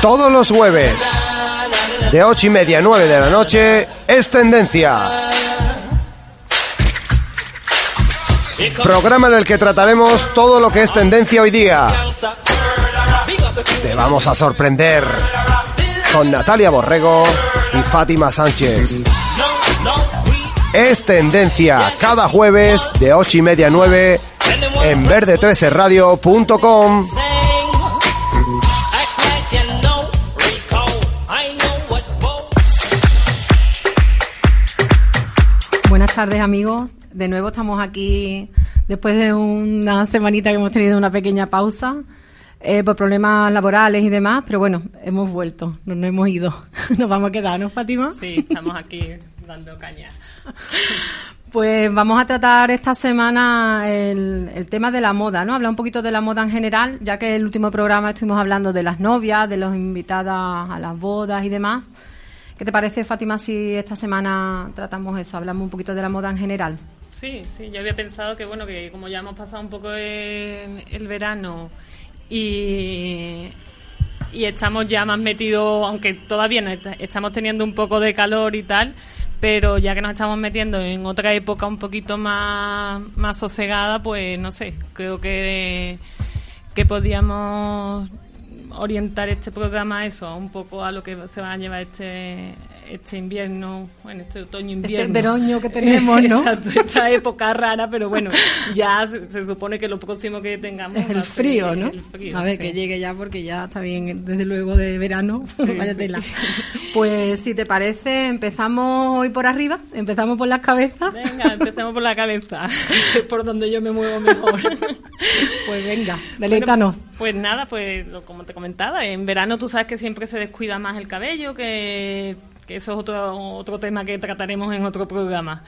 Todos los jueves, de ocho y media a 9 de la noche, es Tendencia. Programa en el que trataremos todo lo que es tendencia hoy día. Te vamos a sorprender con Natalia Borrego y Fátima Sánchez. Es tendencia cada jueves de 8 y media a 9 en verde13radio.com. Buenas tardes amigos, de nuevo estamos aquí después de una semanita que hemos tenido una pequeña pausa eh, por problemas laborales y demás, pero bueno, hemos vuelto, no nos hemos ido, nos vamos a quedar, ¿no Fátima? Sí, estamos aquí dando caña. Pues vamos a tratar esta semana el, el, tema de la moda, ¿no? Hablar un poquito de la moda en general, ya que el último programa estuvimos hablando de las novias, de los invitadas a las bodas y demás. ¿Qué te parece, Fátima, si esta semana tratamos eso, hablamos un poquito de la moda en general? Sí, sí, yo había pensado que, bueno, que como ya hemos pasado un poco el, el verano y, y estamos ya más metidos, aunque todavía no estamos teniendo un poco de calor y tal, pero ya que nos estamos metiendo en otra época un poquito más, más sosegada, pues no sé, creo que, que podíamos orientar este programa a eso, un poco a lo que se va a llevar este este invierno, bueno, este otoño-invierno. Este veroño que tenemos, ¿no? Exacto, esta época rara, pero bueno, ya se, se, supone que lo próximo que tengamos... Es el frío, ¿no? El frío, a ver, sí. que llegue ya porque ya está bien, desde luego de verano, vaya tela. Pues si te parece, empezamos hoy por arriba, empezamos por las cabezas. Venga, empecemos por la cabeza, que es por donde yo me muevo mejor. pues venga, deleítanos. Bueno, pues nada, pues como te comentaba, en verano tú sabes que siempre se descuida más el cabello, que que eso es otro, otro tema que trataremos en otro programa.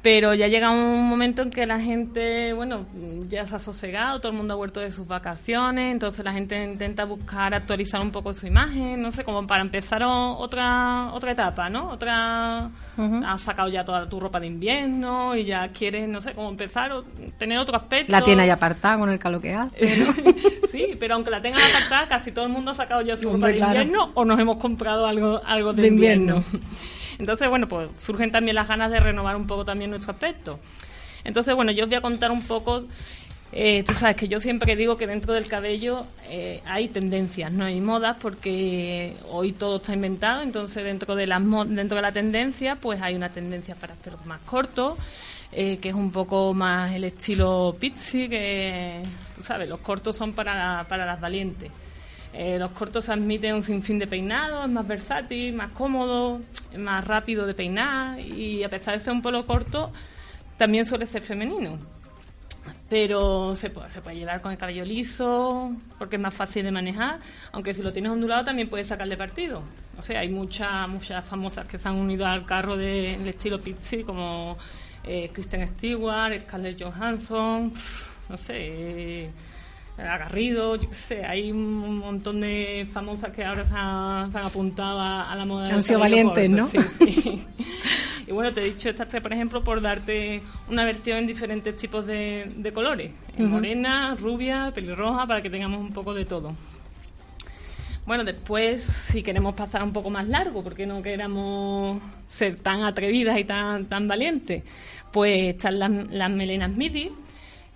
Pero ya llega un momento en que la gente, bueno, ya se ha sosegado, todo el mundo ha vuelto de sus vacaciones, entonces la gente intenta buscar actualizar un poco su imagen, no sé, como para empezar otra otra etapa, ¿no? Otra, uh -huh. has sacado ya toda tu ropa de invierno y ya quieres, no sé, como empezar o tener otro aspecto. La tiene ahí apartada con el calor que hace, ¿no? sí, pero aunque la tengan apartada, casi todo el mundo ha sacado ya su ropa de claro. invierno o nos hemos comprado algo, algo de, de invierno. invierno. Entonces, bueno, pues surgen también las ganas de renovar un poco también nuestro aspecto. Entonces, bueno, yo os voy a contar un poco, eh, tú sabes que yo siempre digo que dentro del cabello eh, hay tendencias, no hay modas, porque hoy todo está inventado, entonces dentro de, las dentro de la tendencia, pues hay una tendencia para pelos más cortos, eh, que es un poco más el estilo pixie, que, tú sabes, los cortos son para, para las valientes. Eh, los cortos admiten un sinfín de peinados, es más versátil, más cómodo, es más rápido de peinar y a pesar de ser un pelo corto, también suele ser femenino. Pero se puede, se puede llevar con el cabello liso porque es más fácil de manejar, aunque si lo tienes ondulado también puedes sacarle partido. O sea, hay muchas muchas famosas que se han unido al carro de, del estilo pixie como eh, Kristen Stewart, Scarlett Johansson, no sé... Eh, Agarrido, yo qué sé, hay un montón de famosas que ahora se han, se han apuntado a, a, la moda. Han sido valientes, ¿no? Sí, sí. y bueno, te he dicho esta, por ejemplo, por darte una versión en diferentes tipos de, de colores. Uh -huh. Morena, rubia, pelirroja, para que tengamos un poco de todo. Bueno, después, si queremos pasar un poco más largo, porque no queramos ser tan atrevidas y tan, tan valientes, pues están las, las melenas midi,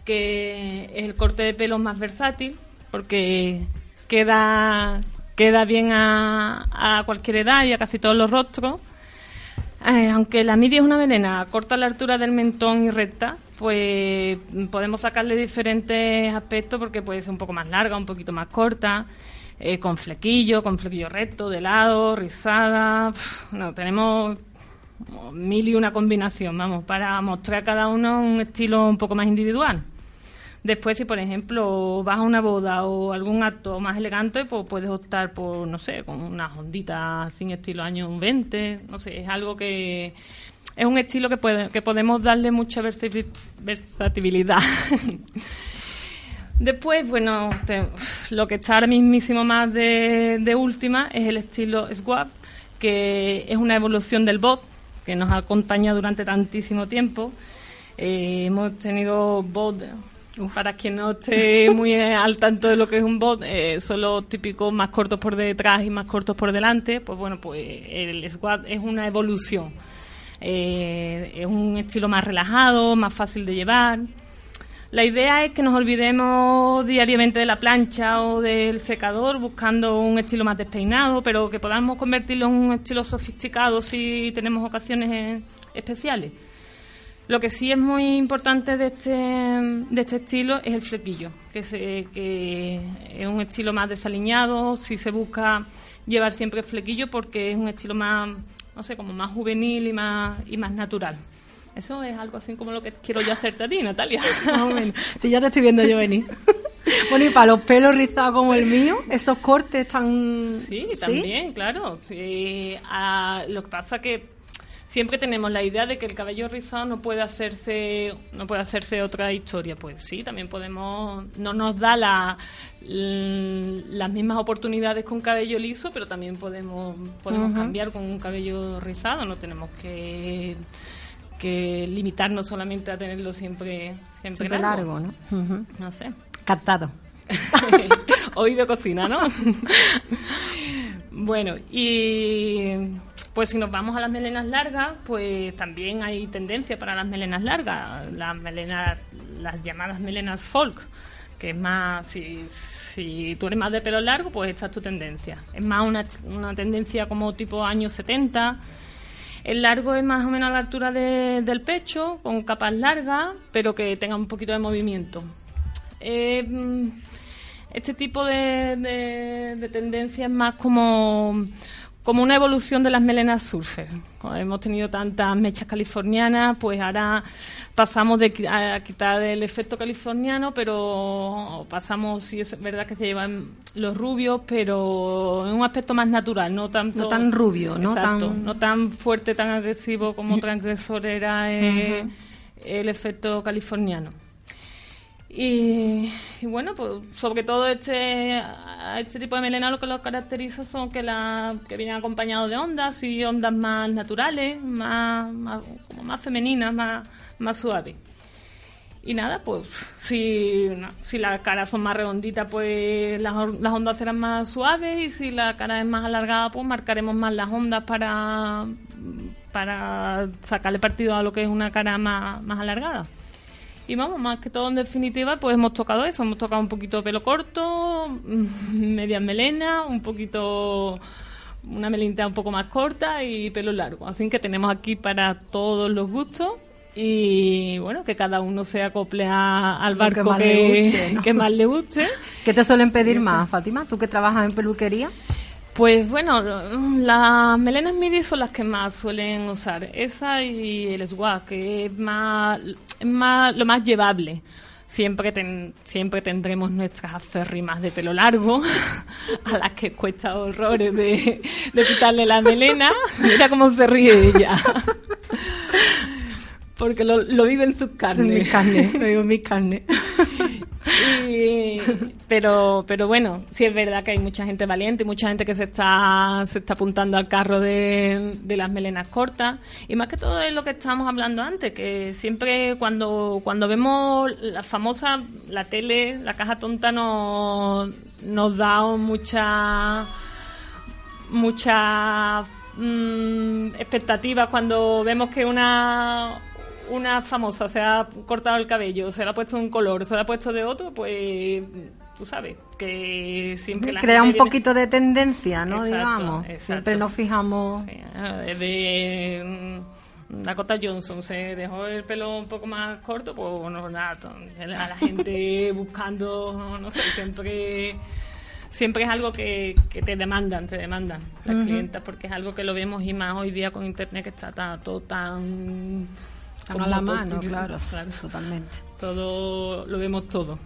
que es el corte de pelo más versátil porque queda queda bien a, a cualquier edad y a casi todos los rostros. Eh, aunque la midi es una melena corta a la altura del mentón y recta, pues podemos sacarle diferentes aspectos porque puede ser un poco más larga, un poquito más corta, eh, con flequillo, con flequillo recto, de lado, rizada. No, tenemos mil y una combinación, vamos, para mostrar a cada uno un estilo un poco más individual. Después, si por ejemplo vas a una boda o algún acto más elegante, pues puedes optar por, no sé, con unas onditas sin estilo año 20, no sé, es algo que es un estilo que, puede, que podemos darle mucha versatilidad. Después, bueno, lo que está ahora mismísimo más de, última es el estilo Swap, que es una evolución del bot, que nos acompaña durante tantísimo tiempo. Eh, hemos tenido para quien no esté muy al tanto de lo que es un bot, eh, son los típicos más cortos por detrás y más cortos por delante. Pues bueno, pues el squat es una evolución. Eh, es un estilo más relajado, más fácil de llevar. La idea es que nos olvidemos diariamente de la plancha o del secador buscando un estilo más despeinado, pero que podamos convertirlo en un estilo sofisticado si tenemos ocasiones especiales. Lo que sí es muy importante de este, de este estilo es el flequillo, que, se, que es un estilo más desaliñado, si se busca llevar siempre flequillo porque es un estilo más, no sé, como más juvenil y más, y más natural. Eso es algo así como lo que quiero yo hacerte a ti, Natalia. Si ya te estoy viendo yo venir. Bueno, y para los pelos rizados como el mío, estos cortes tan... Sí, también, claro. Sí, ah, lo que pasa que siempre tenemos la idea de que el cabello rizado no puede hacerse no puede hacerse otra historia. Pues sí también podemos no nos da la, las mismas oportunidades con cabello liso pero también podemos podemos cambiar con un cabello rizado. No tenemos que que limitarnos solamente a tenerlo siempre siempre, largo. ¿no? no sé. Captado. Oído cocina no bueno y pues si nos vamos a las melenas largas, pues también hay tendencia para las melenas largas, las melenas, las llamadas melenas folk, que es más, si, si tú eres más de pelo largo, pues esta es tu tendencia. Es más una, una tendencia como tipo años 70. El largo es más o menos a la altura del pecho, con capas largas, pero que tenga un poquito de movimiento. Eh, este tipo de, de, de tendencia es más como como una evolución de las melenas surfer. hemos tenido tantas mechas californianas, pues ahora pasamos de a quitar el efecto californiano, pero pasamos, sí es verdad que se llevan los rubios, pero en un aspecto más natural, no tanto no tan rubio, no tan no tan fuerte, tan agresivo como transgresor era eh, el efecto californiano. Y, bueno, pues sobre todo este, este tipo de melena lo que lo caracteriza son que, la, que vienen acompañados de ondas y ondas más naturales, más, como más femeninas, más, más suaves. Y nada, pues si, si las caras son más redonditas, pues las, las, ondas serán más suaves y si la cara es más alargada, pues marcaremos más las ondas para, para sacarle partido a lo que es una cara más, más alargada. Y vamos, más que todo en definitiva, pues hemos tocado eso, hemos tocado un poquito pelo corto, media melena, un poquito una melita un poco más corta y pelo largo. Así que tenemos aquí para todos los gustos y bueno, que cada uno se acople al barco que, que, más le guste. ¿Qué te suelen pedir más, Fátima? ¿Tú que trabajas en peluquería? Pues bueno, las melenas midi son las que más suelen usar. Esa y el swag, que es más, más lo más llevable. Siempre, siempre tendremos nuestras aférrimas de pelo largo, a las que cuesta horrores de, de quitarle la melena. Mira cómo se ríe ella. Porque lo, lo vive en sus carnes. En mis carnes, lo en mis carnes. Pero, pero bueno, sí es verdad que hay mucha gente valiente, mucha gente que se está, se está apuntando al carro de, las melenas cortas. Y más que todo es lo que estábamos hablando antes, que siempre cuando, cuando vemos la famosa, la tele, la caja tonta nos, nos da mucha, mucha mm, expectativas cuando vemos que una una famosa se ha cortado el cabello, se le ha puesto un color, se le ha puesto de otro, pues tú sabes que siempre crea un poquito de tendencia, ¿no? Digamos, siempre nos fijamos. de mm, Dakota Johnson se dejó el pelo un poco más corto, pues no, nada, a la gente buscando, no sé, siempre siempre es algo que, te demandan, te demandan las clientas, porque es algo que lo vemos y más hoy día con internet que está todo tan... Tan a la mano, claro, claro, totalmente. Todo, lo vemos todo.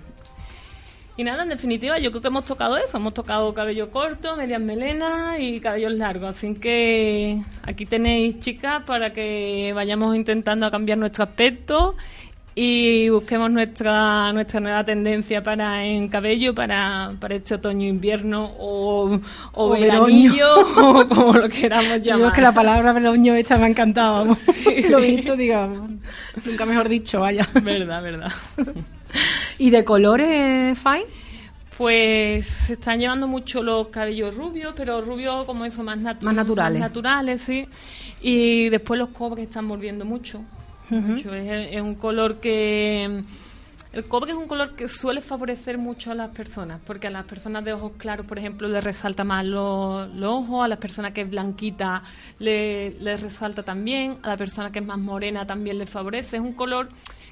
Y nada, en definitiva, yo creo que hemos tocado eso. Hemos tocado cabello corto, medias melenas y cabellos largos. Así que aquí tenéis, chicas, para que vayamos intentando cambiar nuestro aspecto y busquemos nuestra nuestra nueva tendencia para en cabello para, para este otoño invierno o, o, o o como lo queramos llamar. Yo que la palabra veroño esta me ha encantado. lo visto, digamos. Nunca mejor dicho, vaya. Verdad, verdad. ¿Y de colores, Fine? Pues se están llevando mucho los cabellos rubios, pero rubios como eso, más, más naturales. Más naturales, sí. Y después los cobres están volviendo mucho. Es, un color que... El cobre es un color que suele favorecer mucho a las personas, porque a las personas de ojos claros, por ejemplo, les resalta más los, ojos, a las personas que es blanquita les le resalta también, a la persona que es más morena también le favorece. Es un color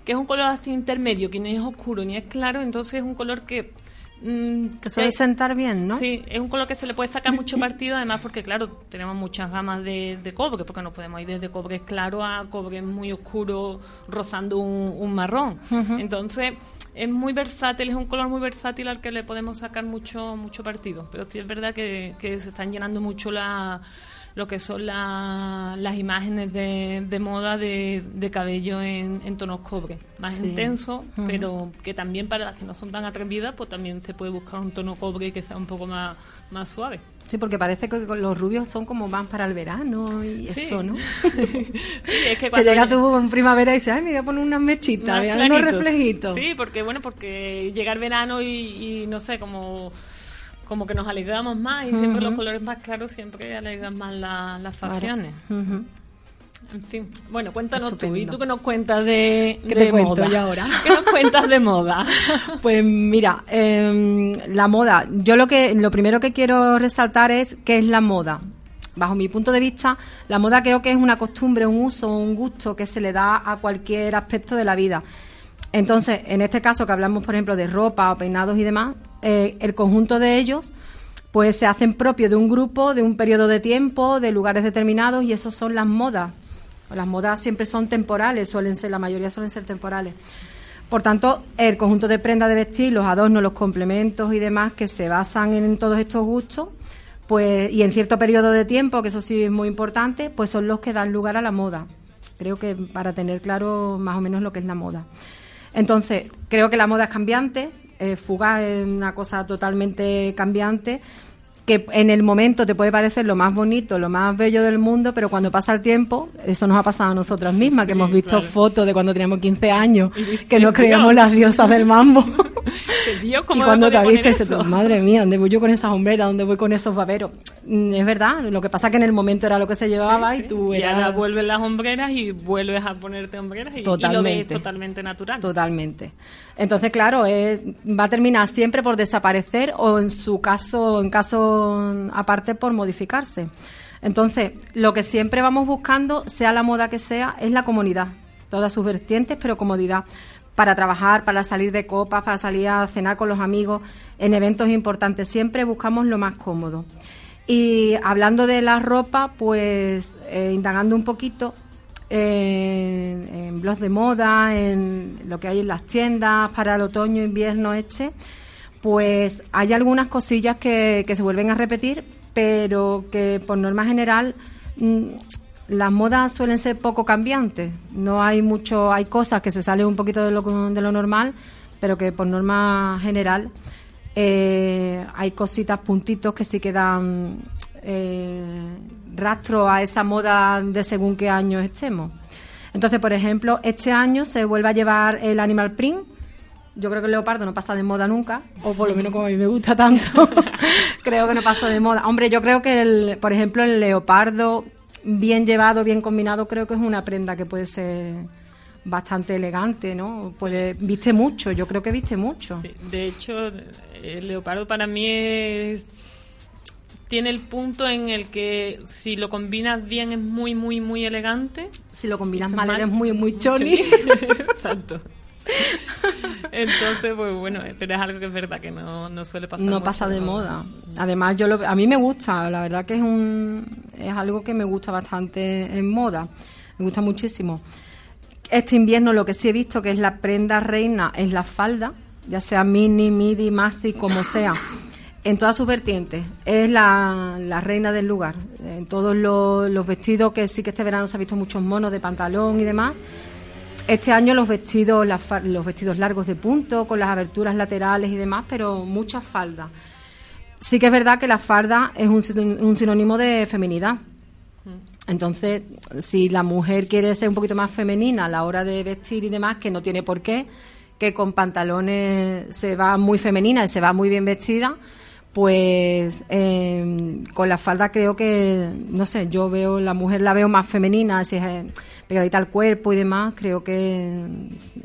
que es un color así intermedio, que ni es oscuro ni es claro, entonces es un color que Mm, que suele sentar bien, ¿no? Sí, es un color que se le puede sacar mucho partido, además porque, claro, tenemos muchas gamas de, cobre, porque no podemos ir desde cobre claro a cobre muy oscuro, rozando un, marrón. Entonces, es muy versátil, es un color muy versátil al que le podemos sacar mucho mucho partido. Pero sí es verdad que, que se están llenando mucho la lo que son las imágenes de, moda de, cabello en, tonos cobre, más intenso, pero que también para las que no son tan atrevidas, pues también te puede buscar un tono cobre que sea un poco más, más suave. Sí, porque parece que los rubios son como más para el verano y eso, ¿no? sí, es que cuando... llega tú en primavera y dices, ay, me voy a poner unas mechitas, unos reflejitos. Sí, porque bueno, porque llega el verano y no sé, como como que nos alegramos más y siempre los colores más claros siempre alegran más las facciones. En fin, bueno, cuéntanos tú. ¿Y tú qué nos cuentas de, de moda? ahora? ¿Qué nos cuentas de moda? Pues mira, em, la moda. Yo lo que lo primero que quiero resaltar es qué es la moda. Bajo mi punto de vista, la moda creo que es una costumbre, un uso, un gusto que se le da a cualquier aspecto de la vida. Entonces, en este caso que hablamos, por ejemplo, de ropa o peinados y demás, eh, el conjunto de ellos pues se hacen propios de un grupo, de un periodo de tiempo, de lugares determinados y esos son las modas. Las modas siempre son temporales, suelen ser, la mayoría suelen ser temporales. Por tanto, el conjunto de prendas de vestir, los adornos, los complementos y demás que se basan en todos estos gustos, pues y en cierto periodo de tiempo, que eso sí es muy importante, pues son los que dan lugar a la moda. Creo que para tener claro más o menos lo que es la moda. Entonces, creo que la moda es cambiante, eh, fugaz es una cosa totalmente cambiante que en el momento te puede parecer lo más bonito, lo más bello del mundo, pero cuando pasa el tiempo, eso nos ha pasado a nosotras mismas, que hemos visto fotos de cuando teníamos 15 años, que nos creíamos las diosas del mambo. y cuando te dices, madre mía, ¿dónde voy yo con esas hombreras? ¿Dónde voy con esos baberos? Mm, es verdad, lo que pasa es que en el momento era lo que se llevaba y tú eras... Y ahora vuelven las hombreras y vuelves a ponerte hombreras y, totalmente, lo ves totalmente natural. Totalmente. Entonces, claro, es, va a terminar siempre por desaparecer o en su caso, en caso aparte por modificarse. Entonces, lo que siempre vamos buscando, sea la moda que sea, es la comodidad. Todas sus vertientes, pero comodidad. Para trabajar, para salir de copas, para salir a cenar con los amigos, en eventos importantes. Siempre buscamos lo más cómodo. Y hablando de la ropa, pues eh, indagando un poquito en, blogs de moda, en lo que hay en las tiendas para el otoño, invierno, este pues hay algunas cosillas que, se vuelven a repetir, pero que por norma general mm, las modas suelen ser poco cambiantes. No hay mucho, hay cosas que se salen un poquito de lo, de lo normal, pero que por norma general eh, hay cositas, puntitos que sí quedan eh, rastro a esa moda de según qué año estemos. Entonces, por ejemplo, este año se vuelve a llevar el animal print, yo creo que el leopardo no pasa de moda nunca, o por lo menos como a mí me gusta tanto, creo que no pasa de moda. Hombre, yo creo que, el, por ejemplo, el leopardo bien llevado, bien combinado, creo que es una prenda que puede ser bastante elegante, ¿no? Viste mucho, yo creo que viste mucho. de hecho, el leopardo para mí es, tiene el punto en el que si lo combinas bien es muy, muy, muy elegante. Si lo combinas mal, eres muy, muy choni. Exacto. Entonces, pues bueno, pero es algo que es verdad que no, no suele pasar. No pasa de moda. Además, yo lo, a mí me gusta, la verdad que es un es algo que me gusta bastante en moda. Me gusta muchísimo. Este invierno lo que sí he visto que es la prenda reina es la falda, ya sea mini, midi, maxi, como sea en todas sus vertientes. Es la, la, reina del lugar. En todos los, los, vestidos, que sí que este verano se ha visto muchos monos de pantalón y demás. Este año los vestidos, los vestidos largos de punto, con las aberturas laterales y demás, pero muchas faldas. Sí que es verdad que la falda es un, un sinónimo de feminidad. Entonces, si la mujer quiere ser un poquito más femenina a la hora de vestir y demás, que no tiene por qué, que con pantalones se va muy femenina y se va muy bien vestida, pues eh, con la falda creo que, no sé, yo veo, la mujer la veo más femenina, si es eh, pegadita al cuerpo y demás, creo que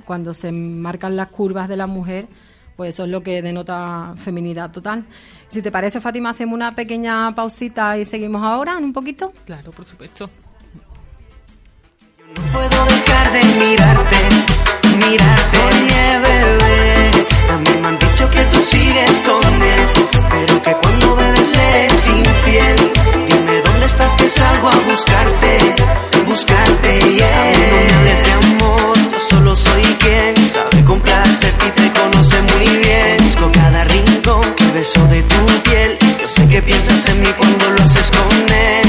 cuando se marcan las curvas de la mujer, pues eso es lo que denota feminidad total. Si te parece, Fátima, hacemos una pequeña pausita y seguimos ahora en un poquito. Claro, por supuesto. No puedo dejar de mirarte, mirarte, bebé. A mí me han dicho que tú sigues con él pero que cuando bebes le eres infiel. Dime dónde estás que salgo a buscarte, buscarte, yeah. No me hables de amor, yo solo soy quien sabe complacerte y te conoce muy bien. Busco cada rincón que beso de tu piel. Yo sé que piensas en mí cuando lo haces con él.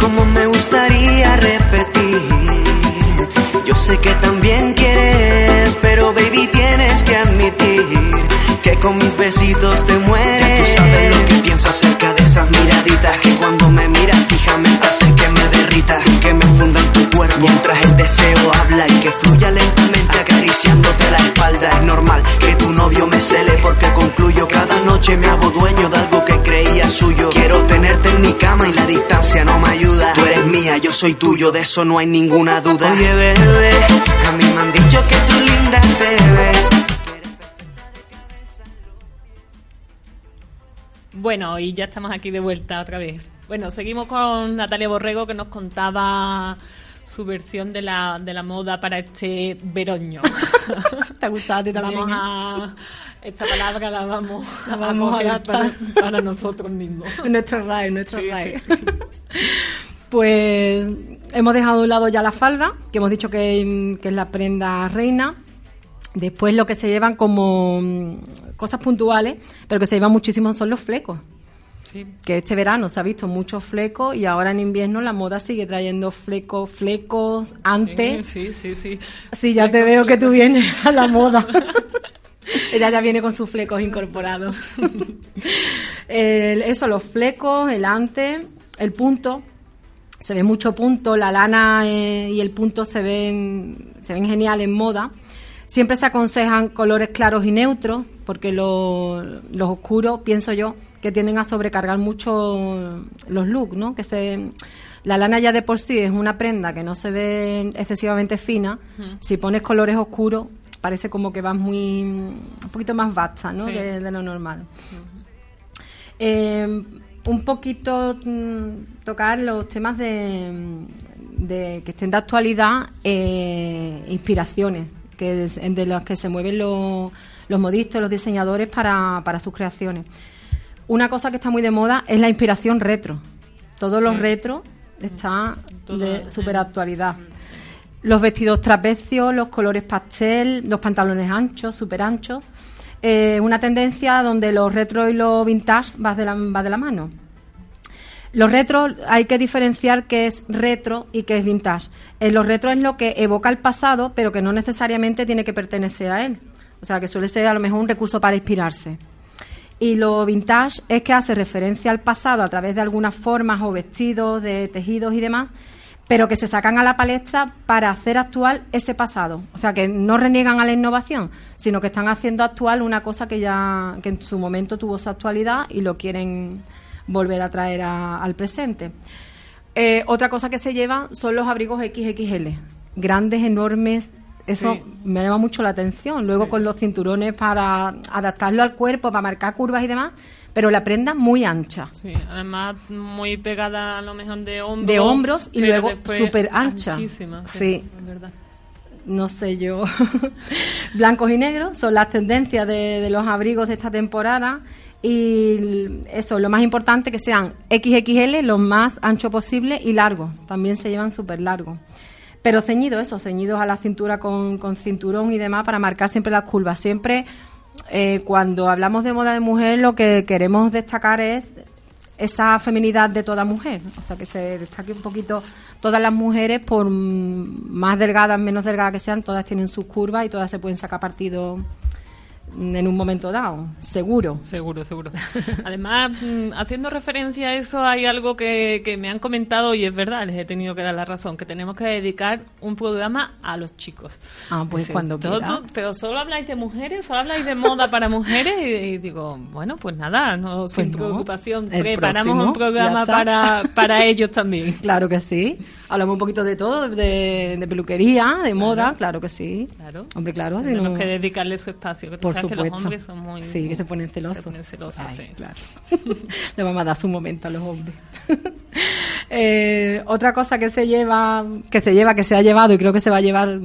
Como me gustaría repetir. Yo sé que también quieres, que besitos te mueres acerca de esas miraditas que cuando me miras fijamente hace que me derrita que me funda en tu cuerpo mientras el deseo habla y que fluya lentamente acariciándote la espalda. Es normal que tu novio me cele porque concluyo cada noche me hago dueño de algo que creía suyo. Quiero tenerte en mi cama y la distancia no me ayuda. Tú eres mía yo soy tuyo de eso no hay ninguna duda. Oye bebé a mí me han dicho que tú linda te ves Bueno, y ya estamos aquí de vuelta otra vez. Bueno, seguimos con Natalia Borrego que nos contaba su versión de la, de la moda para este veroño. ¿Te ha gustado a ti también? Vamos a... Esta palabra la vamos, la vamos a, para, para, nosotros mismos. nuestro RAE, nuestro RAE. Pues hemos dejado de un lado ya la falda, que hemos dicho que, que es la prenda reina. Después lo que se llevan como mm, cosas puntuales, pero que se llevan muchísimo son los flecos. Que este verano se ha visto muchos flecos y ahora en invierno la moda sigue trayendo flecos, flecos, antes. Sí, sí, sí. Sí, ya te veo que tú vienes a la moda. Ella ya viene con sus flecos incorporados. eso, los flecos, el ante, el punto. Se ve mucho punto, la lana eh, y el punto se ven, se ven genial en moda. Siempre se aconsejan colores claros y neutros, porque los oscuros, pienso yo, que tienden a sobrecargar mucho los looks, ¿no? Que se, la lana ya de por sí es una prenda que no se ve excesivamente fina. Si pones colores oscuros, parece como que vas muy un poquito más vasta, ¿no? De, lo normal. Eh, un poquito mm, tocar los temas de, de que estén de actualidad, eh, inspiraciones que de los que se mueven los, los modistas, los diseñadores para, para sus creaciones. Una cosa que está muy de moda es la inspiración retro. Todos los retro están de super actualidad. Los vestidos trapecios, los colores pastel, los pantalones anchos, super anchos. Eh, una tendencia donde los retro y los vintage van de la, va de la mano. Los retro hay que diferenciar qué es retro y qué es vintage. En los retro es lo que evoca el pasado, pero que no necesariamente tiene que pertenecer a él. O sea, que suele ser a lo mejor un recurso para inspirarse. Y lo vintage es que hace referencia al pasado a través de algunas formas o vestidos, de tejidos y demás, pero que se sacan a la palestra para hacer actual ese pasado. O sea, que no reniegan a la innovación, sino que están haciendo actual una cosa que ya que en su momento tuvo su actualidad y lo quieren volver a traer al presente. Eh, otra cosa que se lleva son los abrigos XXL, grandes, enormes. Eso me llama mucho la atención. Luego con los cinturones para adaptarlo al cuerpo, para marcar curvas y demás, pero la prenda muy ancha. Sí, además muy pegada a lo mejor de hombros. De hombros y luego súper ancha. sí, sí. verdad no sé yo, blancos y negros, son las tendencias de, de los abrigos de esta temporada y eso, lo más importante que sean XXL, los más ancho posible y largos, también se llevan súper largos. Pero ceñidos, eso, ceñidos a la cintura con, con, cinturón y demás para marcar siempre las curvas. Siempre eh, cuando hablamos de moda de mujer lo que queremos destacar es esa feminidad de toda mujer, o sea que se destaque un poquito todas las mujeres, por más delgadas, menos delgadas que sean, todas tienen sus curvas y todas se pueden sacar partido en un momento dado, seguro. Seguro, seguro. Además, mm, haciendo referencia a eso, hay algo que, que, me han comentado y es verdad, les he tenido que dar la razón, que tenemos que dedicar un programa a los chicos. Ah, pues cuando todo, Pero solo habláis de mujeres, solo habláis de moda para mujeres y, digo, bueno, pues nada, no pues sin preocupación, preparamos un programa para, para ellos también. Claro que sí. Hablamos un poquito de todo, de, peluquería, de moda, claro que sí. Claro. Hombre, claro. Tenemos que dedicarle su espacio. Que Por que los hombres son muy... Sí, que se ponen celosos. Se ponen celosos, Ay, sí. claro. Le vamos a dar su momento a los hombres. eh, otra cosa que se lleva, que se lleva, que se ha llevado y creo que se va a llevar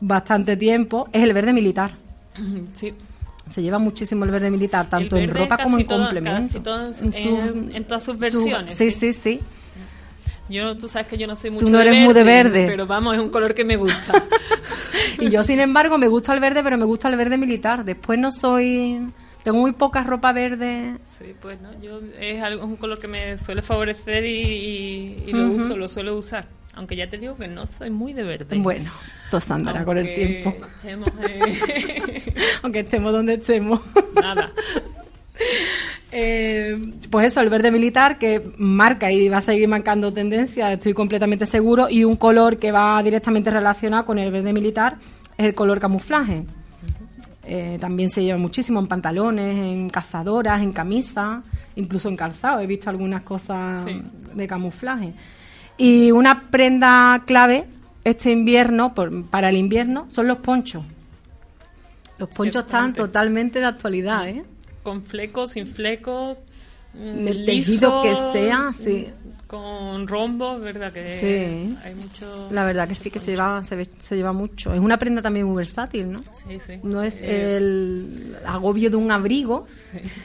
bastante tiempo, es el verde militar. Sí. Se lleva muchísimo el verde militar, tanto en ropa como en todo, complemento. Todo en, en, en, todas sus versiones. Su, sí, sí, sí. Yo, tú sabes que yo no soy mucho tú no de eres verde, muy de verde. pero vamos, es un color que me gusta. y yo, sin embargo, me gusta el verde, pero me gusta el verde militar. Después no soy... Tengo muy poca ropa verde. Sí, pues no, yo es, algo, es un color que me suele favorecer y, y, y lo uh -huh. uso, lo suelo usar. Aunque ya te digo que no soy muy de verde. Bueno, todo andará con el tiempo. Estemos, eh... Aunque estemos donde estemos. Nada. Eh, pues eso, el verde militar que marca y va a seguir marcando tendencia, estoy completamente seguro, y un color que va directamente relacionado con el verde militar es el color camuflaje. Eh, también se lleva muchísimo en pantalones, en cazadoras, en camisas, incluso en calzado. He visto algunas cosas Sí. de camuflaje. Y una prenda clave este invierno, por- para el invierno, son los ponchos. Los ponchos están totalmente de actualidad, ¿eh? Con flecos, sin flecos. mm, Del tejido que sea, sí. Con rombos, ¿verdad? Que Sí. hay mucho. La verdad que sí que se lleva, se, ve- se lleva mucho. Es una prenda también muy versátil, ¿no? Sí, sí. No es Eh, el agobio de un abrigo,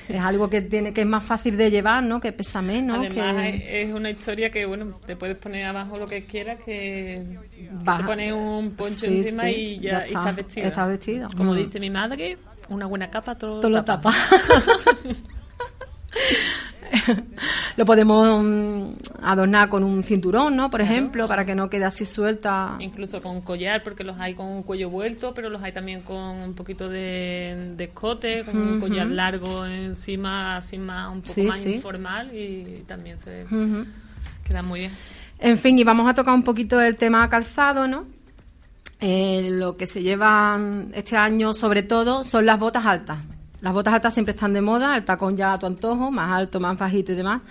es algo que tiene que es más fácil de llevar, ¿no? Que pesa menos, Además, que es una historia que, bueno, te puedes poner abajo lo que quieras, que Baja- te pones un poncho Sí, encima sí, y ya, ya y está, estás vestida. estás vestida. Como Mm. dice mi madre, una buena capa todo, todo lo tapa. lo podemos mm, adornar con un cinturón, ¿no? Por Claro. ejemplo, para que no quede así suelta. Incluso con collar, porque los hay con un cuello vuelto, pero los hay también con un poquito de, de escote, con un Ujú. collar largo encima, así más, un poco Sí, más sí. informal y también se Ujú. queda muy bien. En fin, y vamos a tocar un poquito el tema calzado, ¿no? Eh, lo que se llevan este año, sobre todo, son las botas altas. Las botas altas siempre están de moda, el tacón ya a tu antojo, más alto, más bajito y demás.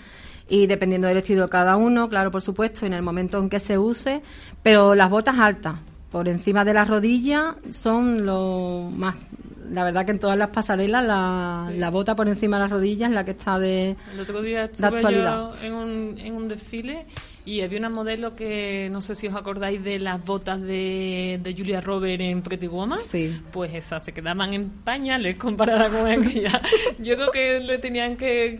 Y dependiendo del estilo de cada uno, claro, por supuesto, en el momento en que se use. Pero las botas altas, por encima de las rodillas, son lo más. La verdad que en todas las pasarelas, la, Sí. la bota por encima de las rodillas es la que está de. El otro día de estuve actualidad. yo en un, en un desfile y había una modelo que, no sé si os acordáis de las botas de, de Julia Roberts en Pretty Woman. Sí. Pues esas se quedaban en pañales comparada con aquella. Yo creo que le tenían que,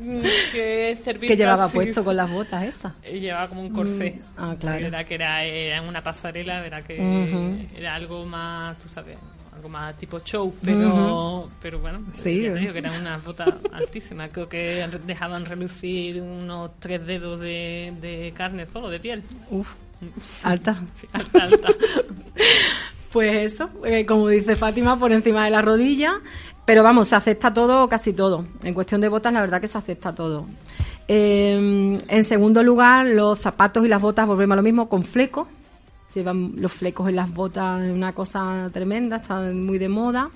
que servir que llevaba casi- puesto con las botas esas. Llevaba como un corsé. Mm, ah, claro. Era que era, era en una pasarela, era que Ujú. era algo más, tú sabes, algo más tipo show, pero, pero bueno, Sí. ya te digo que eran unas botas altísimas. Creo que dejaban relucir unos tres dedos de, de carne solo, de piel. Uf, alta. Sí, alta, alta. Pues eso, eh, como dice Fátima, por encima de la rodilla. Pero vamos, se acepta todo, casi todo. En cuestión de botas, la verdad que se acepta todo. Eh, en segundo lugar, los zapatos y las botas, volvemos a lo mismo, con flecos. Llevan los flecos en las botas, es una cosa tremenda, está muy de moda.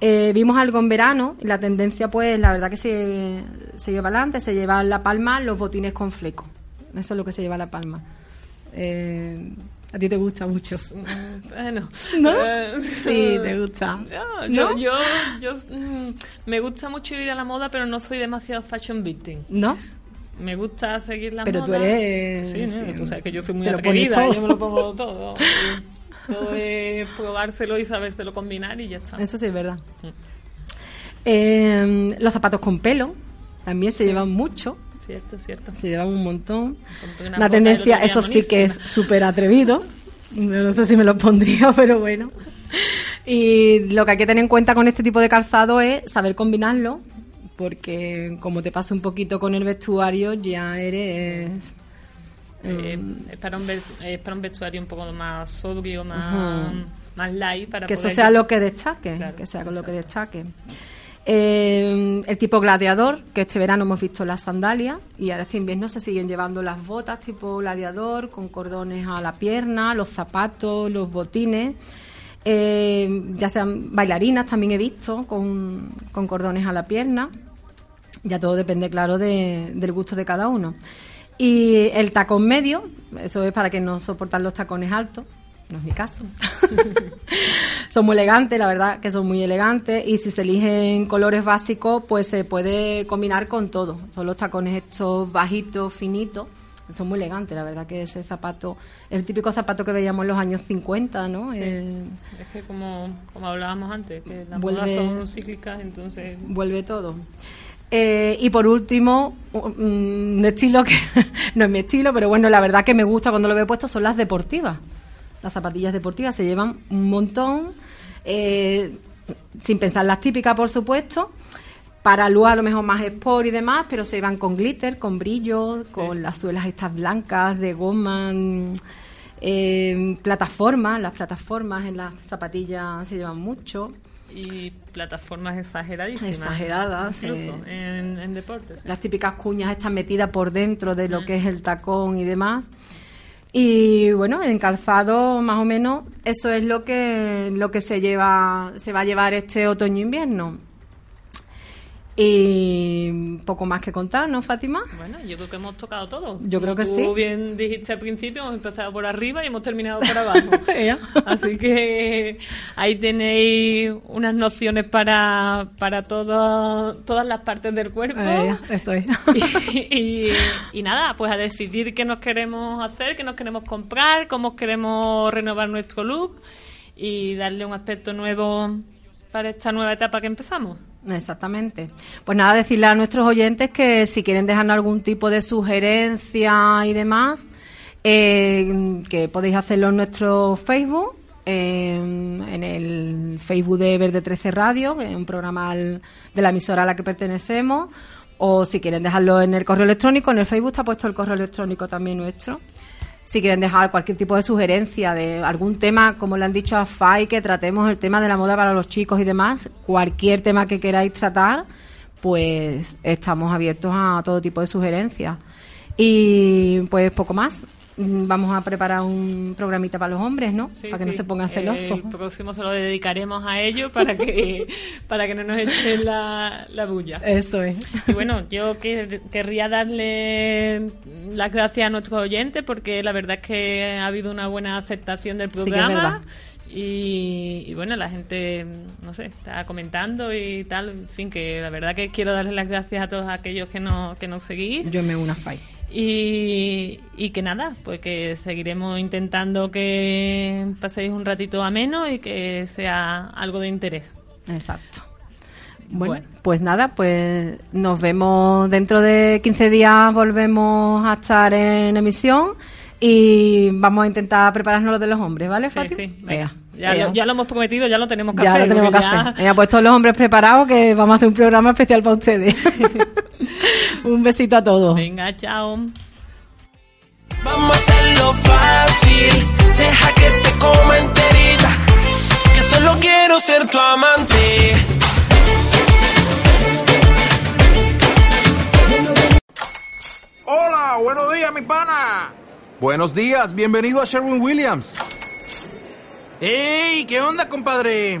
Eh, vimos algo en verano, y la tendencia, pues, la verdad que se, se lleva adelante, se lleva en la palma los botines con flecos. Eso es lo que se lleva a la palma. Eh, a ti te gusta mucho. Bueno, ¿No? eh, Sí, te gusta. No, yo, ¿No? yo, yo, mm, me gusta mucho ir a la moda, pero no soy demasiado fashion victim. ¿No? Me gusta seguir la Pero moda. tú eres- Sí, ¿no? sí, tú sabes que yo soy muy atrevida, yo me lo pongo todo. Todo es probárselo y sabérselo combinar y ya está. Eso sí es verdad. Eh, los zapatos con pelo también se llevan mucho. Cierto, cierto. Se llevan un montón. Una tendencia, eso sí que es súper atrevido. No sé si me lo pondría, pero bueno. Y lo que hay que tener en cuenta con este tipo de calzado es saber combinarlo, porque como te pasa un poquito con el vestuario, ya eres... Eh, mm, es, para un, es para un vestuario un poco más sobrio, más, más light. Para que eso sea lo que destaque, Claro, que sea lo que destaque. Eh, el tipo gladiador, que este verano hemos visto las sandalias y ahora este invierno se siguen llevando las botas tipo gladiador con cordones a la pierna, los zapatos, los botines, eh, ya sean bailarinas también he visto con, con cordones a la pierna. Ya todo depende, claro, de- del gusto de cada uno. Y el tacón medio, eso es para que no soportan los tacones altos, no es mi caso. son muy elegantes, la verdad que son muy elegantes y si se eligen colores básicos, pues se puede combinar con todo. Son los tacones estos bajitos, finitos, son muy elegantes, la verdad que ese zapato, el típico zapato que veíamos en los años 50, ¿no? Sí. Eh, Es que como, como hablábamos antes, que las Vuelve- modas son cíclicas, entonces... vuelve todo. Eh, y por último, un un estilo que no es mi estilo, pero bueno, la verdad que me gusta cuando lo veo puesto son las deportivas. Las zapatillas deportivas se llevan un montón, eh, sin pensar las típicas, por supuesto. Para luego a lo mejor más sport y demás, pero se llevan con glitter, con brillo, con las suelas estas blancas de goma, mm, eh, plataformas, las plataformas en las zapatillas se llevan mucho. Y plataformas exageradísimas. Exageradas, Incluso sí. en, en deportes. sí. las típicas cuñas están metidas por dentro de lo que es el tacón y demás. Y bueno, en calzado más o menos eso es lo que lo que se lleva se va a llevar este otoño invierno. Y poco más que contar, ¿no, Fátima? Bueno, yo creo que hemos tocado todo. Yo creo que Como sí. Tú bien dijiste al principio, hemos empezado por arriba y hemos terminado por abajo. Así que ahí tenéis unas nociones para, para todo- todas las partes del cuerpo. Eh, eso es. y, y- y nada, pues a decidir qué nos queremos hacer, qué nos queremos comprar, cómo queremos renovar nuestro look y darle un aspecto nuevo para esta nueva etapa que empezamos. Exactamente. Pues nada, decirle a nuestros oyentes que si quieren dejarnos algún tipo de sugerencia y demás, eh, que podéis hacerlo en nuestro Facebook, eh, en el Facebook de Verde 13 Radio, que es un programa de la emisora a la que pertenecemos, o si quieren dejarlo en el correo electrónico, en el Facebook está puesto el correo electrónico también nuestro. Si quieren dejar cualquier tipo de sugerencia de algún tema, como le han dicho a FAI, que tratemos el tema de la moda para los chicos y demás, cualquier tema que queráis tratar, pues estamos abiertos a todo tipo de sugerencias. Y pues poco más. Mm, Vamos a preparar un programita para los hombres, ¿no? Sí, para que no se pongan celosos. El próximo se lo dedicaremos a ellos para que, para que no nos echen la, la bulla. Eso es. Y bueno, yo que- querría darle las gracias a nuestros oyentes porque la verdad es que ha habido una buena aceptación del programa. y, y bueno, la gente, no sé, está comentando y tal. En fin, que la verdad que quiero darles las gracias a todos aquellos que, no, que nos seguís. Yo me uno a FAI. Y, y que nada, pues que seguiremos intentando que paséis un ratito ameno y que sea algo de interés. Exacto. Bueno, Bueno. pues nada, pues nos vemos dentro de 15 días, volvemos a estar en emisión y vamos a intentar prepararnos lo de los hombres, ¿vale, Sí, Fati? sí, Venga. Ya, venga. lo, ya lo hemos prometido, ya lo tenemos que Ya hacer. lo tenemos que ya- hacer. Venga, pues todos los hombres preparados que vamos a hacer un programa especial para ustedes. un besito a todos. Venga, chao. Vamos a hacerlo fácil, deja que te coma enterita, que solo quiero ser tu amante. Hola, buenos días, mi pana. Buenos días, bienvenido a Sherwin Williams. ¡Ey! ¿Qué onda, compadre?